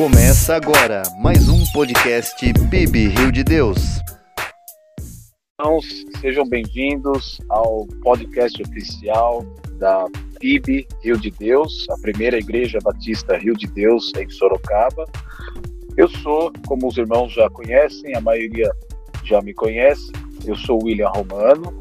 Começa agora mais um podcast PIB Rio de Deus. Irmãos, sejam bem-vindos ao podcast oficial da PIB Rio de Deus, a primeira igreja batista Rio de Deus em Sorocaba. Eu sou, como os irmãos já conhecem, a maioria já me conhece, eu sou William Romano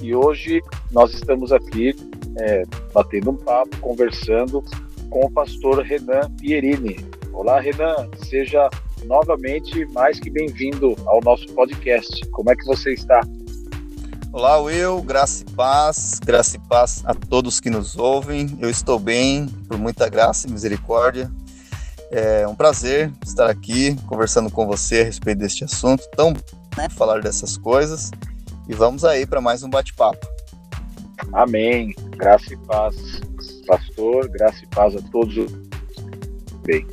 e hoje nós estamos aqui é, batendo um papo, conversando com o pastor Renan Pierini. Olá, Renan, seja novamente mais que bem-vindo ao nosso podcast. Como é que você está? Olá, Will, graça e paz, graça e paz a todos que nos ouvem. Eu estou bem, por muita graça e misericórdia. É um prazer estar aqui conversando com você a respeito deste assunto, tão né, falar dessas coisas. E vamos aí para mais um bate-papo. Amém. Graça e paz, pastor, graça e paz a todos. Bem,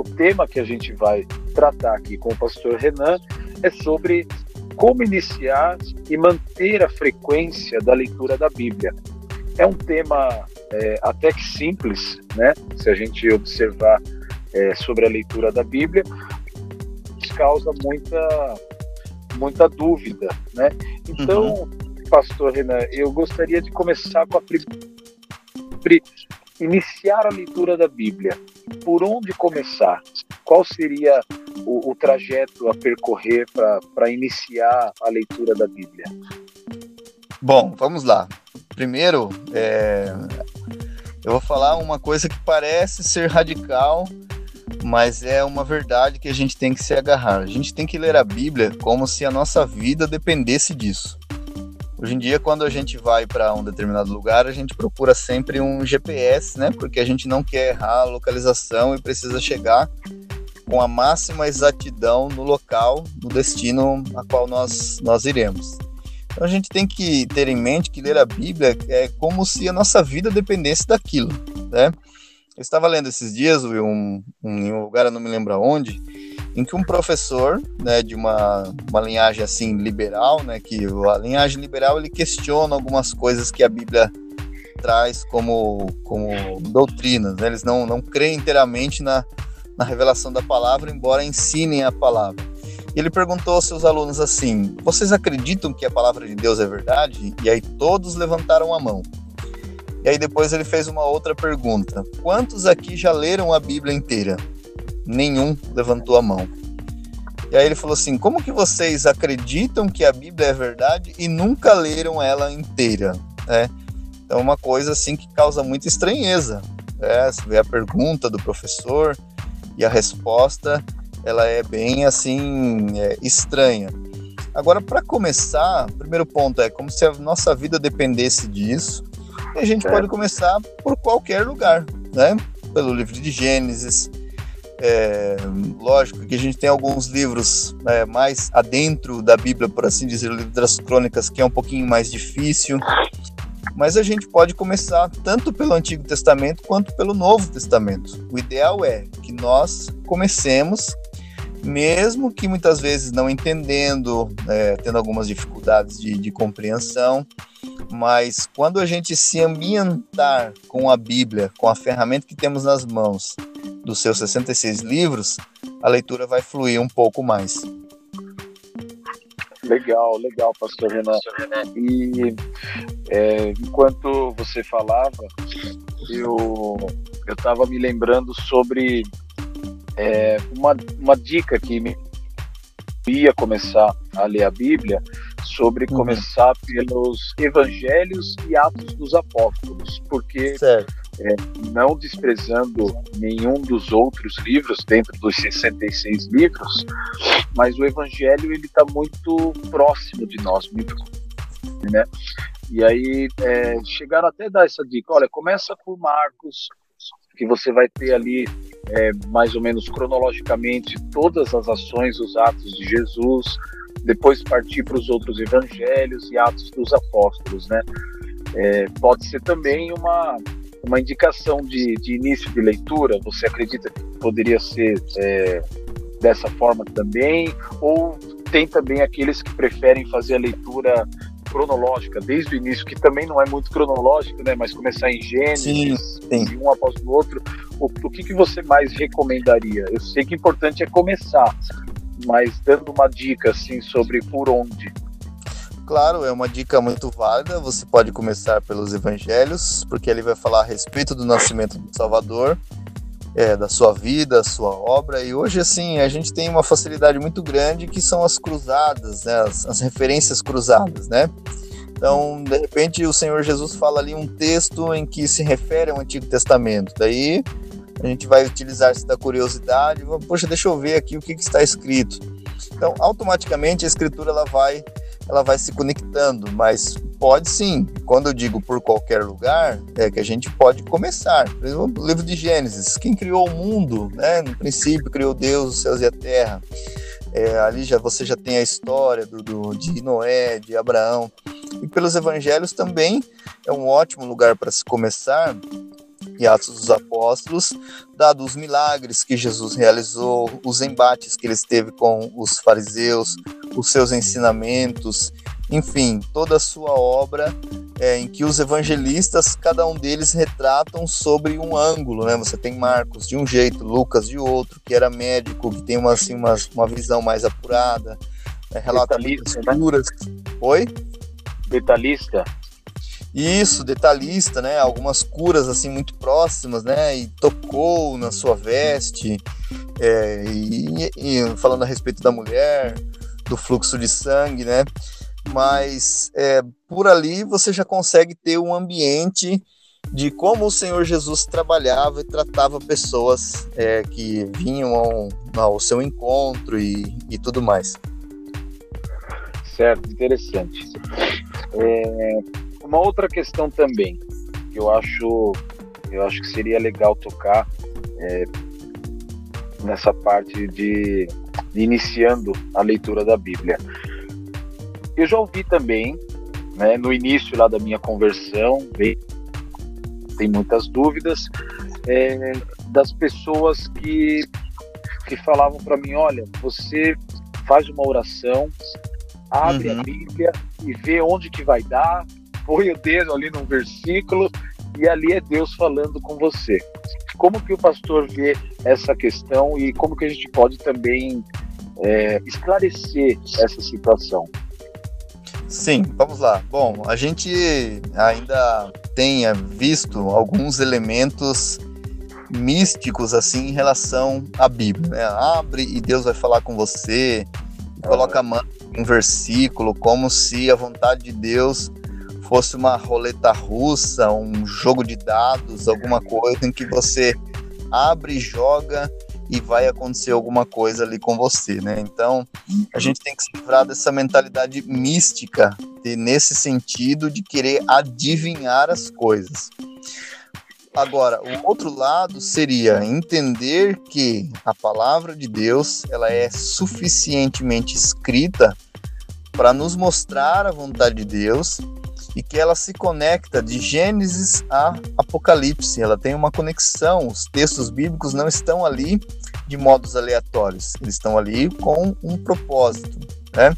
o tema que a gente vai tratar aqui com o pastor Renan é sobre como iniciar e manter a frequência da leitura da Bíblia. É um tema é, até que simples, né? Se a gente observar é, sobre a leitura da Bíblia, causa muita muita dúvida, né? Então, uhum. Pastor Renan, eu gostaria de começar com a iniciar a leitura da Bíblia. Por onde começar? Qual seria o, o trajeto a percorrer para iniciar a leitura da Bíblia? Bom, vamos lá. Primeiro, é, eu vou falar uma coisa que parece ser radical, mas é uma verdade que a gente tem que se agarrar. A gente tem que ler a Bíblia como se a nossa vida dependesse disso. Hoje em dia, quando a gente vai para um determinado lugar, a gente procura sempre um GPS, né? Porque a gente não quer errar a localização e precisa chegar com a máxima exatidão no local, no destino a qual nós, nós iremos. Então a gente tem que ter em mente que ler a Bíblia é como se a nossa vida dependesse daquilo, né? Eu estava lendo esses dias, um, um, um lugar, eu não me lembro aonde, em que um professor, né, de uma, uma linhagem assim liberal, né, que a linhagem liberal ele questiona algumas coisas que a Bíblia traz como, como doutrinas, né? eles não, não creem inteiramente na, na revelação da palavra, embora ensinem a palavra. Ele perguntou aos seus alunos assim: Vocês acreditam que a palavra de Deus é verdade? E aí todos levantaram a mão. E aí depois ele fez uma outra pergunta: Quantos aqui já leram a Bíblia inteira? Nenhum levantou a mão. E aí ele falou assim: como que vocês acreditam que a Bíblia é verdade e nunca leram ela inteira? É, então, uma coisa assim que causa muita estranheza. É, você vê a pergunta do professor e a resposta, ela é bem assim é, estranha. Agora, para começar, o primeiro ponto é como se a nossa vida dependesse disso. E a gente pode começar por qualquer lugar, né? Pelo livro de Gênesis, é, lógico que a gente tem alguns livros é, mais adentro da Bíblia, por assim dizer, o livro das crônicas, que é um pouquinho mais difícil. Mas a gente pode começar tanto pelo Antigo Testamento quanto pelo Novo Testamento. O ideal é que nós comecemos, mesmo que muitas vezes não entendendo, é, tendo algumas dificuldades de, de compreensão, mas quando a gente se ambientar com a Bíblia, com a ferramenta que temos nas mãos, dos seus 66 livros, a leitura vai fluir um pouco mais. Legal, legal, pastor Renan. E é, enquanto você falava, eu estava me lembrando sobre é, uma, uma dica que me ia começar a ler a Bíblia sobre uhum. começar pelos Evangelhos e Atos dos Apóstolos, porque é, não desprezando nenhum dos outros livros dentro dos 66 livros, mas o Evangelho ele está muito próximo de nós, muito, né? E aí é, chegaram até a dar essa dica, olha, começa por Marcos, que você vai ter ali é, mais ou menos cronologicamente todas as ações, os atos de Jesus, depois partir para os outros evangelhos e atos dos apóstolos, né? É, pode ser também uma, uma indicação de, de início de leitura? Você acredita que poderia ser é, dessa forma também? Ou tem também aqueles que preferem fazer a leitura cronológica, desde o início, que também não é muito cronológico, né? Mas começar em Gênesis, sim, um após o outro, o, o que, que você mais recomendaria? Eu sei que o importante é começar, mas dando uma dica assim sobre por onde. Claro, é uma dica muito válida. Você pode começar pelos evangelhos, porque ele vai falar a respeito do nascimento do Salvador, é, da sua vida, sua obra. E hoje, assim, a gente tem uma facilidade muito grande que são as cruzadas, né? as, as referências cruzadas, né? Então, de repente, o Senhor Jesus fala ali um texto em que se refere ao Antigo Testamento. Daí a gente vai utilizar-se da curiosidade, poxa, deixa eu ver aqui o que, que, está escrito. Então, automaticamente a escritura ela vai, ela vai se conectando, mas pode sim. Quando eu digo por qualquer lugar, é que a gente pode começar. Por exemplo, o livro de Gênesis, quem criou o mundo, né? No princípio criou Deus, os céus e a terra. É, ali já você já tem a história do, do, de Noé, de Abraão. E pelos evangelhos também é um ótimo lugar para se começar, e Atos dos Apóstolos, dado os milagres que Jesus realizou, os embates que ele teve com os fariseus, os seus ensinamentos, enfim, toda a sua obra é, em que os evangelistas, cada um deles retratam sobre um ângulo, né? Você tem Marcos de um jeito, Lucas de outro, que era médico, que tem uma, assim, uma, uma visão mais apurada, é, relata muitas curas. Né? Oi? Detalhista. Isso, detalhista, né? Algumas curas assim muito próximas, né? E tocou na sua veste, é, e, e, falando a respeito da mulher, do fluxo de sangue, né? Mas é, por ali você já consegue ter um ambiente de como o Senhor Jesus trabalhava e tratava pessoas é, que vinham ao, ao, seu encontro e, e tudo mais. Certo, interessante. É, uma outra questão também que eu acho eu acho que seria legal tocar é, nessa parte de, de, iniciando a leitura da Bíblia. Eu já ouvi também, né, no início lá da minha conversão, bem, tem muitas dúvidas é, das pessoas que que falavam para mim, olha, você faz uma oração, abre uhum. a Bíblia e vê onde que vai dar, põe o dedo ali num versículo e ali é Deus falando com você. Como que o pastor vê essa questão e como que a gente pode também é, esclarecer essa situação? Sim, vamos lá. Bom, a gente ainda tenha visto alguns elementos místicos assim em relação à Bíblia. Né? Abre e Deus vai falar com você, coloca a mão um versículo, como se a vontade de Deus fosse uma roleta russa, um jogo de dados, alguma coisa em que você abre, joga e vai acontecer alguma coisa ali com você, né? Então, a gente tem que se livrar dessa mentalidade mística, de, nesse sentido de querer adivinhar as coisas. Agora, o outro lado seria entender que a palavra de Deus, ela é suficientemente escrita para nos mostrar a vontade de Deus e que ela se conecta de Gênesis a Apocalipse. Ela tem uma conexão. Os textos bíblicos não estão ali de modos aleatórios, eles estão ali com um propósito. Né?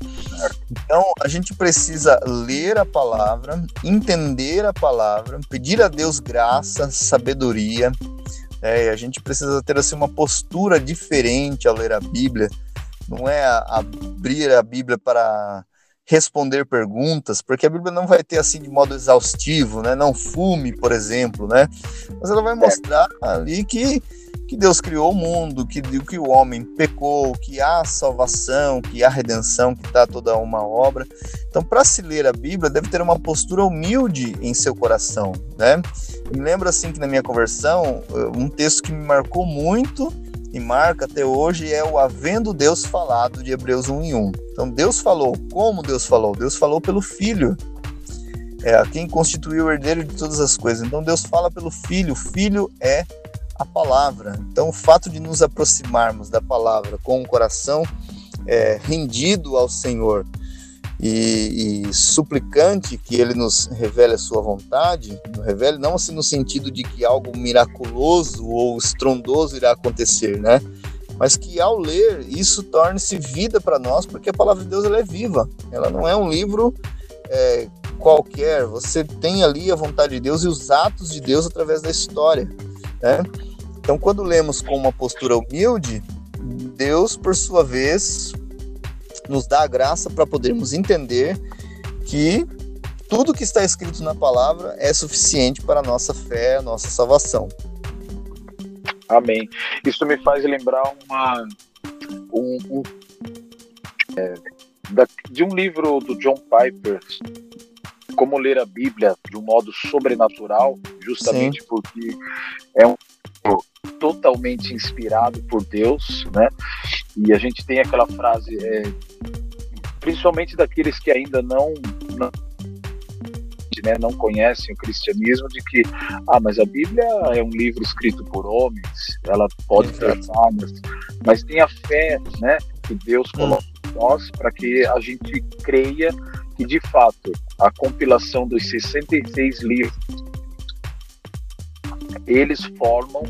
Então a gente precisa ler a palavra, entender a palavra, pedir a Deus graça, sabedoria. É, a gente precisa ter assim uma postura diferente ao ler a Bíblia. Não é abrir a Bíblia para responder perguntas, porque a Bíblia não vai ter assim de modo exaustivo, né? Não fume, por exemplo, né? Mas ela vai mostrar ali que que Deus criou o mundo, que, que o homem pecou, que há salvação, que há redenção, que está toda uma obra. Então, para se ler a Bíblia, deve ter uma postura humilde em seu coração, né? me lembro assim que na minha conversão, um texto que me marcou muito e marca até hoje é o havendo Deus falado de Hebreus 1 em 1. Então Deus falou, como Deus falou? Deus falou pelo Filho, é quem constituiu o herdeiro de todas as coisas. Então Deus fala pelo Filho, o Filho é a palavra. Então o fato de nos aproximarmos da palavra com o coração é, rendido ao Senhor e, e, suplicante que ele nos revele a sua vontade, revele não assim no sentido de que algo miraculoso ou estrondoso irá acontecer, né? Mas que ao ler isso torne-se vida para nós, porque a palavra de Deus ela é viva. Ela não é um livro é, qualquer, você tem ali a vontade de Deus e os atos de Deus através da história. Né? Então, quando lemos com uma postura humilde, Deus, por sua vez, nos dá a graça para podermos entender que tudo que está escrito na palavra é suficiente para a nossa fé, a nossa salvação. Amém. Isso me faz lembrar uma, um, um é, da, de um livro do John Piper, Como Ler a Bíblia de um modo sobrenatural, justamente Sim. porque é um totalmente inspirado por Deus, né? E a gente tem aquela frase, é, principalmente daqueles que ainda não, não né, não conhecem o cristianismo, de que, ah, mas a Bíblia é um livro escrito por homens, ela pode ter falhas, mas tem a fé, né, que Deus hum. coloca em nós para que a gente creia que, de fato, a compilação dos 66 livros eles formam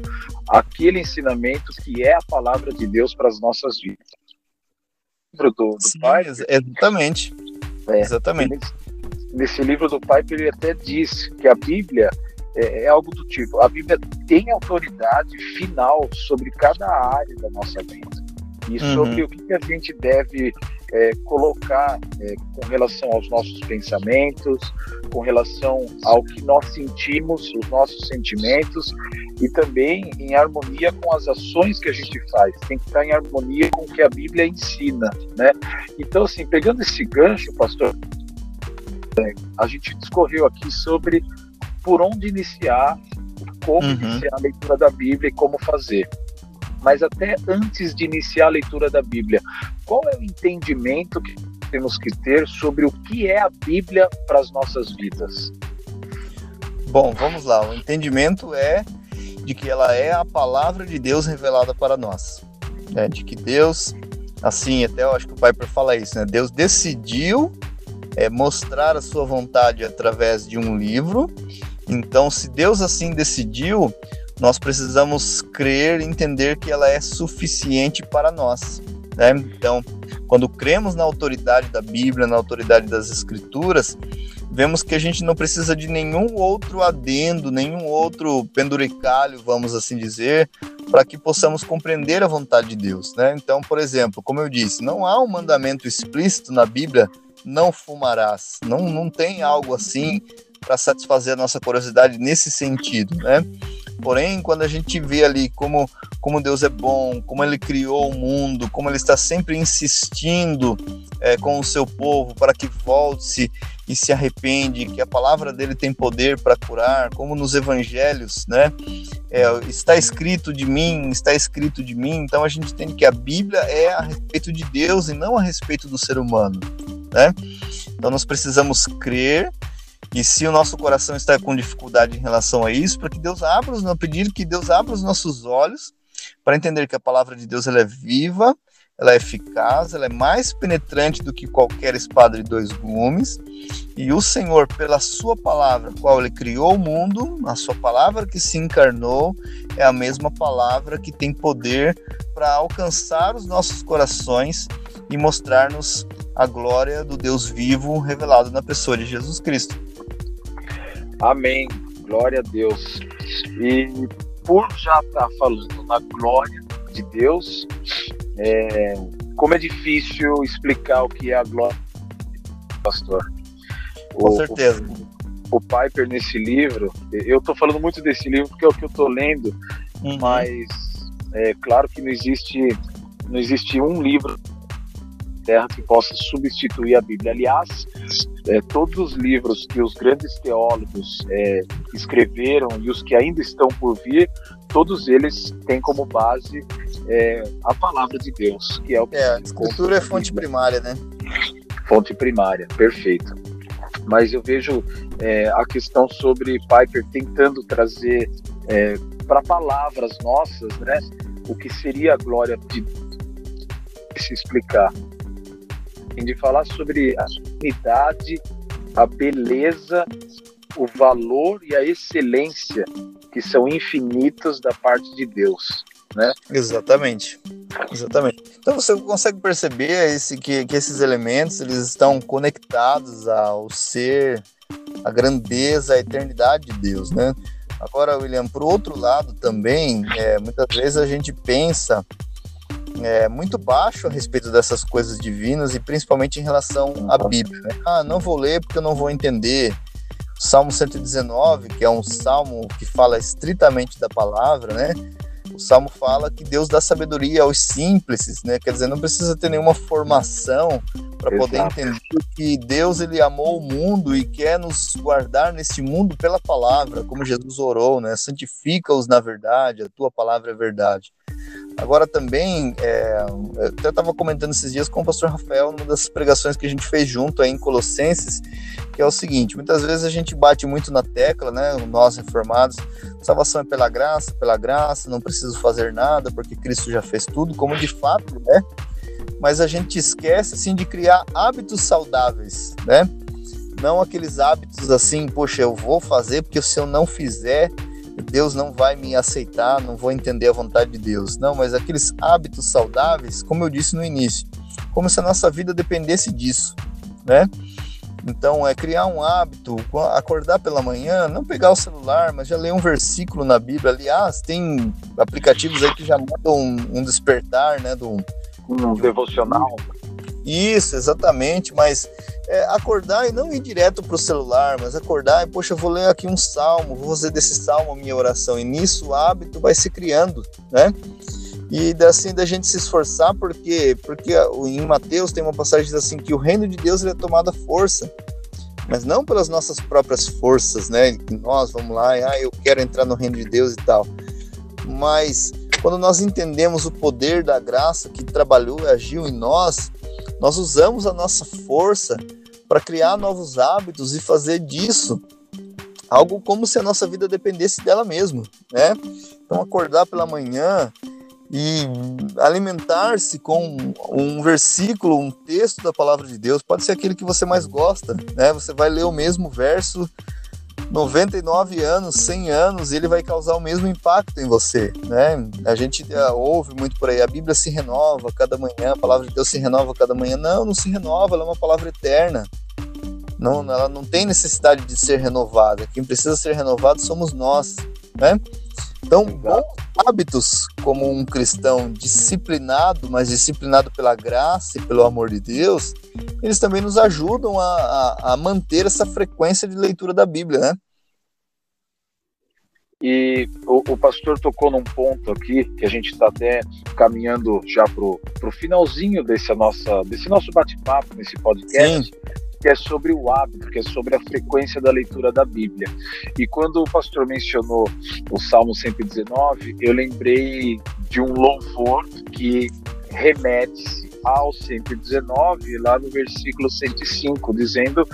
aquele ensinamento que é a palavra de Deus para as nossas vidas. Do, do Sim, pai, exatamente. É, exatamente nesse livro do Piper, ele até diz que a Bíblia é, é, algo do tipo: a Bíblia tem autoridade final sobre cada área da nossa vida e uhum. sobre o que a gente deve é, colocar é, com relação aos nossos pensamentos, com relação ao que nós sentimos, os nossos sentimentos e também em harmonia com as ações que a gente faz. Tem que estar em harmonia com o que a Bíblia ensina, né? Então, assim, pegando esse gancho, pastor, a gente discorreu aqui sobre por onde iniciar, como uhum. iniciar a leitura da Bíblia e como fazer. Mas até antes de iniciar a leitura da Bíblia, qual é o entendimento que temos que ter sobre o que é a Bíblia para as nossas vidas? Bom, vamos lá. O entendimento é de que ela é a palavra de Deus revelada para nós. Né? De que Deus, assim, até eu acho que o Piper fala isso, né? Deus decidiu é, mostrar a sua vontade através de um livro. Então, se Deus assim decidiu, nós precisamos crer e entender que ela é suficiente para nós. Né? Então, quando cremos na autoridade da Bíblia, na autoridade das Escrituras, vemos que a gente não precisa de nenhum outro adendo, nenhum outro penduricalho, vamos assim dizer, para que possamos compreender a vontade de Deus. Né? Então, por exemplo, como eu disse, não há um mandamento explícito na Bíblia não fumarás. Não, não tem algo assim para satisfazer a nossa curiosidade nesse sentido, né? Porém, quando a gente vê ali como, como Deus é bom, como Ele criou o mundo, como Ele está sempre insistindo é, com o seu povo para que volte-se e se arrepende, que a palavra dele tem poder para curar, como nos evangelhos, né? É, está escrito de mim, está escrito de mim. Então a gente entende que a Bíblia é a respeito de Deus e não a respeito do ser humano né? Então nós precisamos crer e se o nosso coração está com dificuldade em relação a isso, para que Deus abra os, pedir que Deus abra os nossos olhos para entender que a palavra de Deus ela é viva, ela é eficaz, ela é mais penetrante do que qualquer espada de dois gumes. E o Senhor, pela sua palavra, qual ele criou o mundo, a sua palavra que se encarnou, é a mesma palavra que tem poder para alcançar os nossos corações e mostrar-nos a glória do Deus vivo revelado na pessoa de Jesus Cristo. Amém. Glória a Deus. E por já estar falando na glória de Deus, é, como é difícil explicar o que é a glória, pastor. Com o, certeza. O, o Piper nesse livro, eu estou falando muito desse livro porque é o que eu estou lendo, uhum. mas é claro que não existe não existe um livro terra que possa substituir a Bíblia. Aliás, é, todos os livros que os grandes teólogos é, escreveram e os que ainda estão por vir, todos eles têm como base é, a palavra de Deus, que é o é, a escritura é fonte primária, né? Fonte primária, perfeito. Mas eu vejo é, a questão sobre Piper tentando trazer é, para palavras nossas, né, o que seria a glória de se explicar de falar sobre unidade, a beleza, o valor e a excelência que são infinitos da parte de Deus. né? Exatamente. Exatamente. Então você consegue perceber esse, que, que esses elementos eles estão conectados ao ser, à grandeza, à eternidade de Deus, né? Agora, William, por outro lado também, é, muitas vezes a gente pensa é, muito baixo a respeito dessas coisas divinas e principalmente em relação à Bíblia. Né? Ah, não vou ler porque eu não vou entender. Salmo 119, que é um salmo que fala estritamente da palavra, né? O salmo fala que Deus dá sabedoria aos simples, né? Quer dizer, não precisa ter nenhuma formação para poder entender que Deus ele amou o mundo e quer nos guardar neste mundo pela palavra, como Jesus orou, né? Santifica-os na verdade, a tua palavra é verdade. Agora também, é, eu até estava comentando esses dias com o pastor Rafael, numa das pregações que a gente fez junto aí em Colossenses, que é o seguinte, muitas vezes a gente bate muito na tecla, né, nós reformados, salvação é pela graça, pela graça, não preciso fazer nada, porque Cristo já fez tudo, como de fato, né, mas a gente esquece, assim, de criar hábitos saudáveis, né, não aqueles hábitos assim, poxa, eu vou fazer, porque se eu não fizer, Deus não vai me aceitar, não vou entender a vontade de Deus. Não, mas aqueles hábitos saudáveis, como eu disse no início, como se a nossa vida dependesse disso, né? Então, é criar um hábito, acordar pela manhã, não pegar o celular, mas já ler um versículo na Bíblia. Aliás, tem aplicativos aí que já mandam um, um despertar, né? Do, um devocional. Isso, exatamente, mas é, acordar e não ir direto para o celular, mas acordar e, poxa, eu vou ler aqui um salmo, vou fazer desse salmo a minha oração, e nisso o hábito vai se criando, né? E assim da gente se esforçar, porque porque em Mateus tem uma passagem que diz assim que o reino de Deus ele é tomado à força, mas não pelas nossas próprias forças, né? Que nós vamos lá e ah, eu quero entrar no reino de Deus e tal. Mas quando nós entendemos o poder da graça que trabalhou e agiu em nós, nós usamos a nossa força para criar novos hábitos e fazer disso algo como se a nossa vida dependesse dela mesma, né? Então acordar pela manhã e alimentar-se com um versículo, um texto da palavra de Deus, pode ser aquele que você mais gosta, né? Você vai ler o mesmo verso 99 anos, 100 anos, ele vai causar o mesmo impacto em você, né? A gente uh, ouve muito por aí, a Bíblia se renova cada manhã, a palavra de Deus se renova cada manhã. Não, não se renova, ela é uma palavra eterna. Não, ela não tem necessidade de ser renovada. Quem precisa ser renovado somos nós, né? Então, bons hábitos como um cristão disciplinado, mas disciplinado pela graça e pelo amor de Deus, eles também nos ajudam a, a, a manter essa frequência de leitura da Bíblia, né? E o, o, pastor tocou num ponto aqui que a gente está até caminhando já para o finalzinho desse, nossa, desse nosso bate-papo, nesse podcast. Sim que é sobre o hábito, que é sobre a frequência da leitura da Bíblia. E quando o pastor mencionou o Salmo 119, eu lembrei de um louvor que remete-se ao 119, lá no versículo 105, dizendo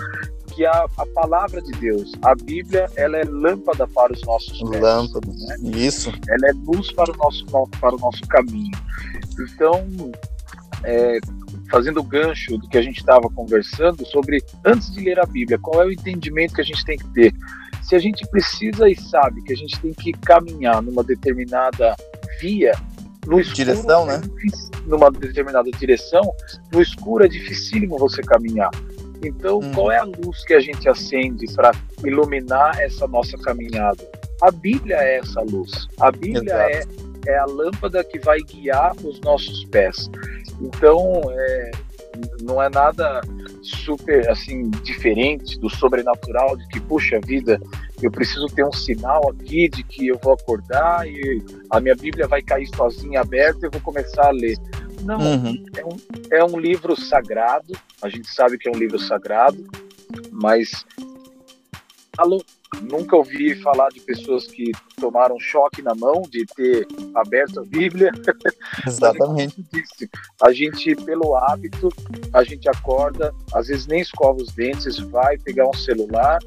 que a, a palavra de Deus, a Bíblia, ela é lâmpada para os nossos pés. Lâmpada, né? isso. Ela é luz para o nosso, para o nosso caminho. Então, é, fazendo o gancho do que a gente estava conversando sobre antes de ler a Bíblia, qual é o entendimento que a gente tem que ter? Se a gente precisa e sabe que a gente tem que caminhar numa determinada via, no escuro, direção, né? numa determinada direção, no escuro é dificílimo você caminhar. Então, hum. qual é a luz que a gente acende para iluminar essa nossa caminhada? A Bíblia é essa luz. A Bíblia é, é a lâmpada que vai guiar os nossos pés. Então, é, não é nada super assim diferente do sobrenatural de que puxa vida eu preciso ter um sinal aqui de que eu vou acordar e a minha Bíblia vai cair sozinha aberta e eu vou começar a ler não uhum. é, um, é um livro sagrado a gente sabe que é um livro sagrado mas alô Nunca ouvi falar de pessoas que tomaram choque na mão de ter aberto a Bíblia. Exatamente. a gente, pelo hábito, a gente acorda, às vezes nem escova os dentes, vai pegar um celular,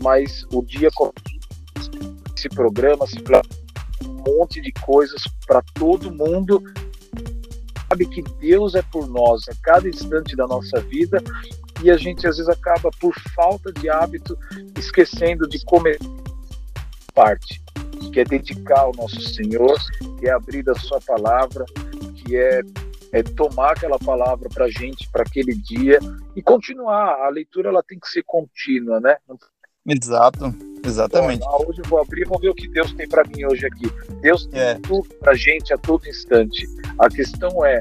mas o dia se programa, se um monte de coisas para todo mundo sabe que Deus é por nós a cada instante da nossa vida e a gente às vezes acaba por falta de hábito esquecendo de comer parte, que é dedicar ao nosso Senhor, que é abrir a sua palavra, que é, é tomar aquela palavra para a gente, para aquele dia, e continuar. A leitura ela tem que ser contínua, né? Exato, exatamente. Bom, hoje eu vou abrir, vamos ver o que Deus tem para mim hoje aqui. Deus tem é. tudo para gente a todo instante. A questão é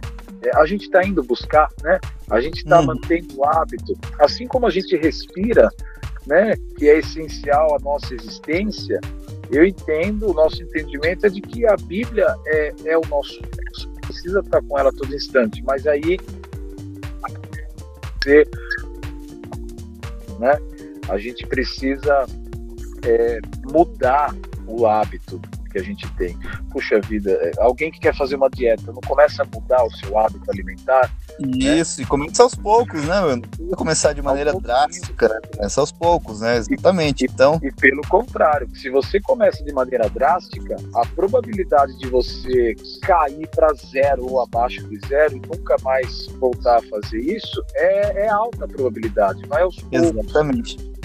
a gente está indo buscar, né? A gente está hum. mantendo o hábito, assim como a gente respira, né? Que é essencial à nossa existência. Eu entendo, o nosso entendimento é de que a Bíblia é, é o nosso Deus. Precisa estar com ela todo instante, mas aí né? A gente precisa é, mudar o hábito que a gente tem. Puxa vida, é, alguém que quer fazer uma dieta não começa a mudar o seu hábito alimentar? Né? Isso, né? e começa aos poucos, né? Não precisa começar de maneira drástica, né? começa aos poucos, né? Exatamente. E, então... e pelo contrário, se você começa de maneira drástica, a probabilidade de você cair para zero ou abaixo de zero e nunca mais voltar a fazer isso é, é alta a probabilidade, vai aos poucos. Exatamente.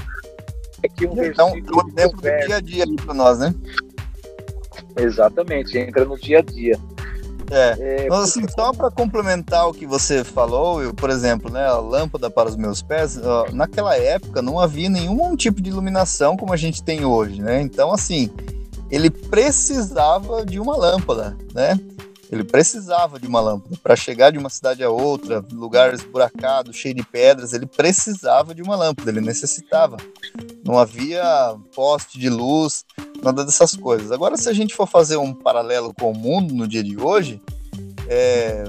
É que um então, um exemplo do dia a dia para nós, né? Exatamente, entra no dia a dia. É, é mas assim, só para complementar o que você falou, eu, por exemplo, né, a lâmpada para os meus pés, ó, naquela época não havia nenhum tipo de iluminação como a gente tem hoje, né? Então, assim, ele precisava de uma lâmpada, né? Ele precisava de uma lâmpada para chegar de uma cidade a outra, lugar esburacado, cheio de pedras. Ele precisava de uma lâmpada, ele necessitava. Não havia poste de luz, nada dessas coisas. Agora, se a gente for fazer um paralelo com o mundo no dia de hoje, é,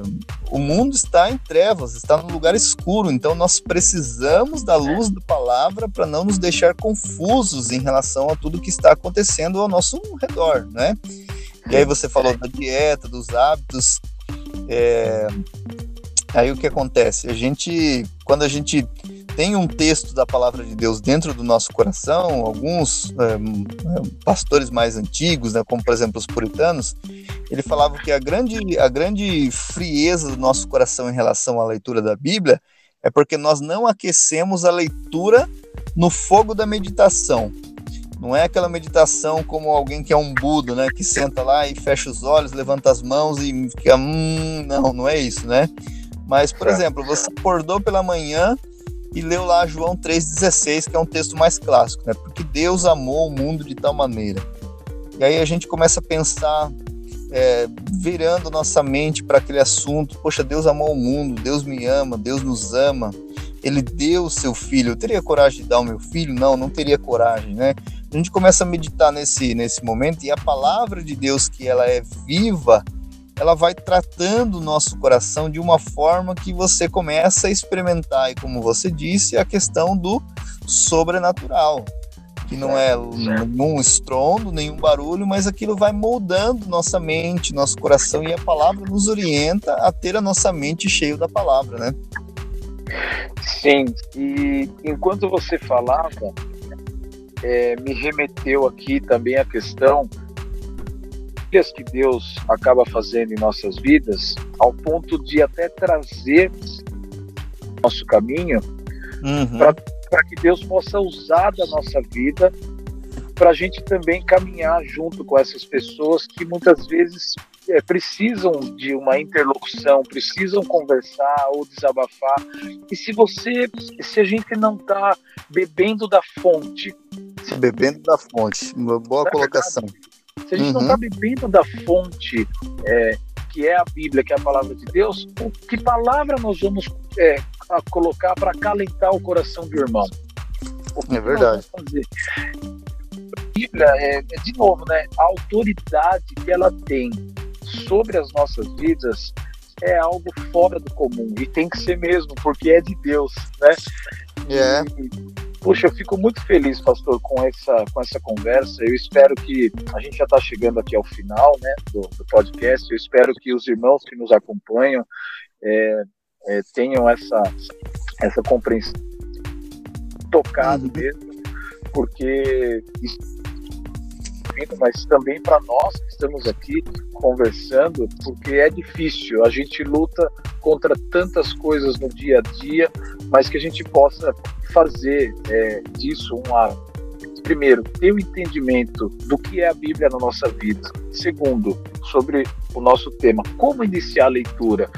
o mundo está em trevas, está no lugar escuro, então nós precisamos da luz da palavra para não nos deixar confusos em relação a tudo que está acontecendo ao nosso redor, né? E aí você falou da dieta, dos hábitos. É... Aí o que acontece? A gente, quando a gente tem um texto da palavra de Deus dentro do nosso coração, alguns é, pastores mais antigos, né, como por exemplo os puritanos, ele falava que a grande, a grande frieza do nosso coração em relação à leitura da Bíblia é porque nós não aquecemos a leitura no fogo da meditação. Não é aquela meditação como alguém que é um Buda, né? Que senta lá e fecha os olhos, levanta as mãos e fica. Hum, não, não é isso, né? Mas, por é. exemplo, você acordou pela manhã e leu lá João 3,16, que é um texto mais clássico, né? Porque Deus amou o mundo de tal maneira. E aí a gente começa a pensar, é, virando nossa mente para aquele assunto: poxa, Deus amou o mundo, Deus me ama, Deus nos ama, Ele deu o seu filho. Eu teria coragem de dar o meu filho? Não, não teria coragem, né? a gente começa a meditar nesse, nesse momento e a palavra de Deus, que ela é viva, ela vai tratando o nosso coração de uma forma que você começa a experimentar, e como você disse, a questão do sobrenatural, que não é nenhum estrondo, nenhum barulho, mas aquilo vai moldando nossa mente, nosso coração, e a palavra nos orienta a ter a nossa mente cheia da palavra, né? Sim, e enquanto você falava, é, me remeteu aqui também a questão que Deus acaba fazendo em nossas vidas, ao ponto de até trazer nosso caminho uhum. para que Deus possa usar da nossa vida para a gente também caminhar junto com essas pessoas que muitas vezes é, precisam de uma interlocução, precisam conversar ou desabafar. E se você, se a gente não está bebendo da fonte, bebendo da fonte, uma boa colocação. Verdade, se a gente uhum. não está bebendo da fonte é, que é a Bíblia, que é a palavra de Deus, que palavra nós vamos é, colocar para acalentar o coração do irmão? é verdade. A Bíblia é, é, de novo, né? A autoridade que ela tem sobre as nossas vidas é algo fora do comum e tem que ser mesmo, porque é de Deus, né? É. Puxa, eu fico muito feliz, pastor, com essa, com essa conversa. Eu espero que a gente já está chegando aqui ao final né, do, do, podcast. Eu espero que os irmãos que nos acompanham é, é, tenham essa, essa compreensão tocado uhum. mesmo, porque mas também para nós que estamos aqui conversando, porque é difícil. A gente luta contra tantas coisas no dia a dia, mas que a gente possa fazer é, disso um hábito. primeiro, ter o entendimento do que é a Bíblia na nossa vida. Segundo, sobre o nosso tema, como iniciar a leitura.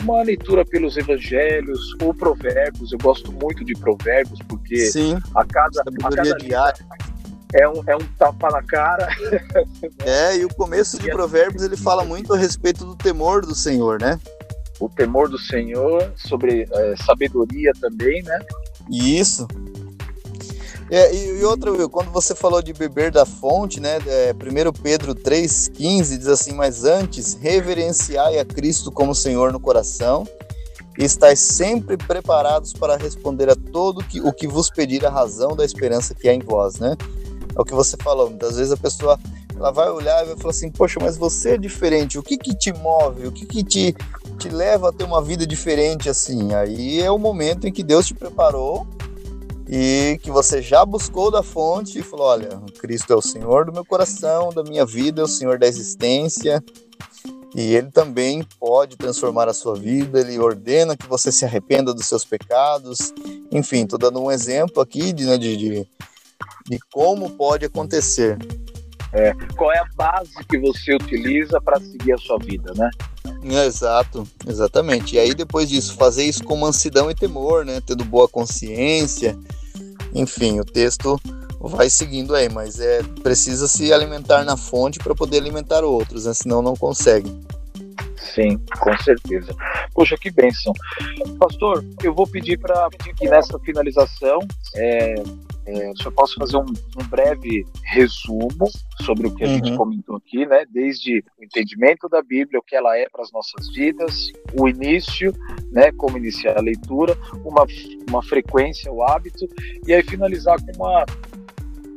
Uma leitura pelos evangelhos ou provérbios. Eu gosto muito de provérbios porque Sim, a cada, a cada diária. É um, é um tapa na cara. É, e o começo de Provérbios ele fala muito a respeito do temor do Senhor, né? O temor do Senhor, sobre é, sabedoria também, né? Isso. É, e, e outra, quando você falou de beber da fonte, né? É, 1 Pedro 3,15 diz assim: Mas antes, reverenciai a Cristo como Senhor no coração, e estáis sempre preparados para responder a todo que, o que vos pedir a razão da esperança que há em vós, né? É o que você falou. Muitas vezes a pessoa ela vai olhar e vai falar assim: Poxa, mas você é diferente. O que que te move? O que que te, te leva a ter uma vida diferente assim? Aí é o momento em que Deus te preparou e que você já buscou da fonte e falou: Olha, Cristo é o Senhor do meu coração, da minha vida, é o Senhor da existência. E ele também pode transformar a sua vida, ele ordena que você se arrependa dos seus pecados. Enfim, estou dando um exemplo aqui de, né, de, de, de como pode acontecer. É, qual é a base que você utiliza para seguir a sua vida, né? É, exato, exatamente. E aí depois disso, fazer isso com mansidão e temor, né? Tendo boa consciência. Enfim, o texto vai seguindo aí, mas é precisa se alimentar na fonte para poder alimentar outros, né? senão não consegue. Sim, com certeza. Poxa, que bênção. Pastor, eu vou pedir para que nessa finalização é, é, eu posso fazer um, um, breve resumo sobre o que a uhum. gente comentou aqui, né? Desde o entendimento da Bíblia, o que ela é para as nossas vidas, o início, né? Como iniciar a leitura, uma, uma frequência, o hábito, e aí finalizar com uma,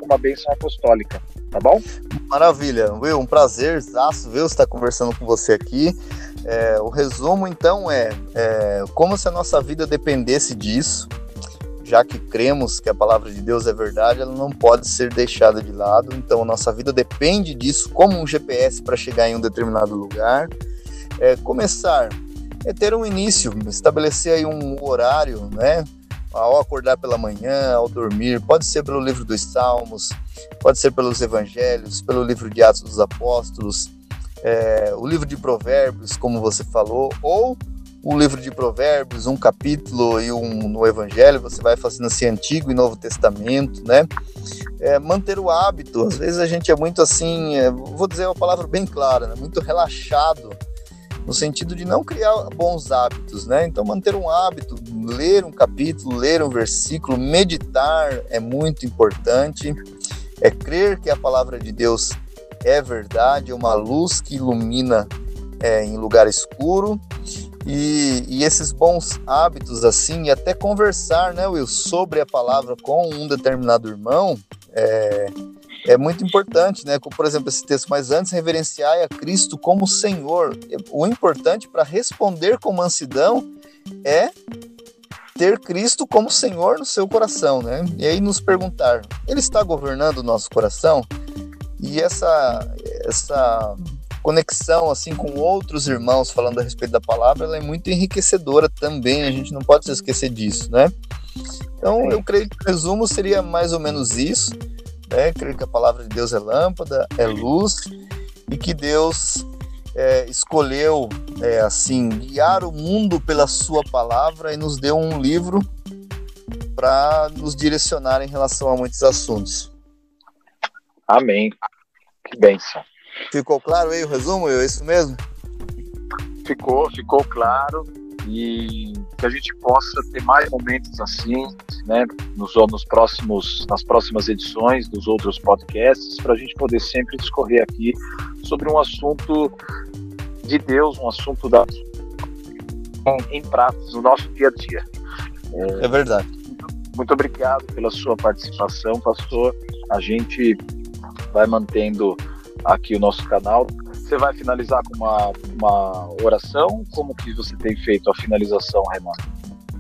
uma bênção apostólica, tá bom? Maravilha, Will, um prazer, Zaço, Will, estar conversando com você aqui. É, o resumo, então, é, é como se a nossa vida dependesse disso, já que cremos que a palavra de Deus é verdade, ela não pode ser deixada de lado. Então, nossa vida depende disso, como um GPS para chegar em um determinado lugar. É, começar é ter um início, estabelecer aí um horário, né? Ao acordar pela manhã, ao dormir, pode ser pelo livro dos Salmos, pode ser pelos Evangelhos, pelo livro de Atos dos Apóstolos, é, o livro de Provérbios, como você falou, ou o livro de Provérbios, um capítulo e um no Evangelho, você vai fazendo assim Antigo e Novo Testamento, né? É, manter o hábito, às vezes a gente é muito assim, é, vou dizer uma palavra bem clara, né? muito relaxado, no sentido de não criar bons hábitos, né? Então manter um hábito, ler um capítulo, ler um versículo, meditar é muito importante. É crer que a palavra de Deus é verdade, é uma luz que ilumina é, em lugar escuro e, e, esses bons hábitos, assim, e até conversar, né, Will, sobre a palavra com um determinado irmão, é, é muito importante, né? Por exemplo, esse texto, mas antes reverenciai a Cristo como Senhor. O importante para responder com mansidão é ter Cristo como Senhor no seu coração, né? E aí nos perguntar, Ele está governando o nosso coração? E essa, essa conexão assim com outros irmãos falando a respeito da palavra, ela é muito enriquecedora também, a gente não pode se esquecer disso, né? Então, eu creio que o resumo seria mais ou menos isso, né? Creio que a palavra de Deus é lâmpada, é luz e que Deus é, escolheu é, assim guiar o mundo pela sua palavra e nos deu um livro para nos direcionar em relação a muitos assuntos. Amém. Que bênção. Ficou claro aí o resumo? É isso mesmo? Ficou, ficou claro. E que a gente possa ter mais momentos assim, né, nos, nos próximos, nas próximas edições dos outros podcasts, para a gente poder sempre discorrer aqui sobre um assunto de Deus, um assunto da, em prática, no nosso dia a dia. É, é verdade. Muito obrigado pela sua participação, pastor. A gente vai mantendo aqui o nosso canal. Você vai finalizar com uma, uma oração? Como que você tem feito a finalização, Renato?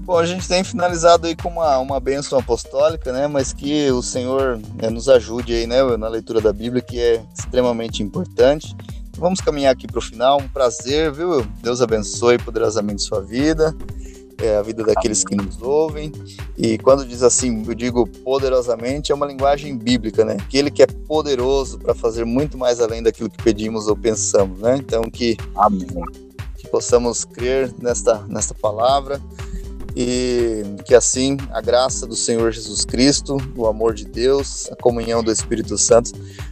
Bom, a gente tem finalizado aí com uma, uma bênção apostólica, né? Mas que o Senhor né, nos ajude aí, né? Na leitura da Bíblia, que é extremamente importante. Vamos caminhar aqui para o final. Um prazer, viu? Deus abençoe poderosamente sua vida. É, a vida daqueles que nos ouvem. E quando diz assim, eu digo poderosamente, é uma linguagem bíblica, né? Aquele que é poderoso para fazer muito mais além daquilo que pedimos ou pensamos, né? Então que, Amém. que possamos crer nesta, nesta palavra e que assim a graça do Senhor Jesus Cristo, o amor de Deus, a comunhão do Espírito Santo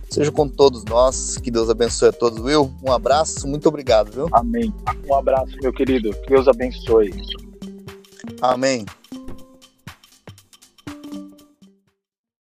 seja com todos nós. Que Deus abençoe a todos. Will, um abraço, muito obrigado, viu? Amém. Um abraço, meu querido. Que Deus abençoe. Amém.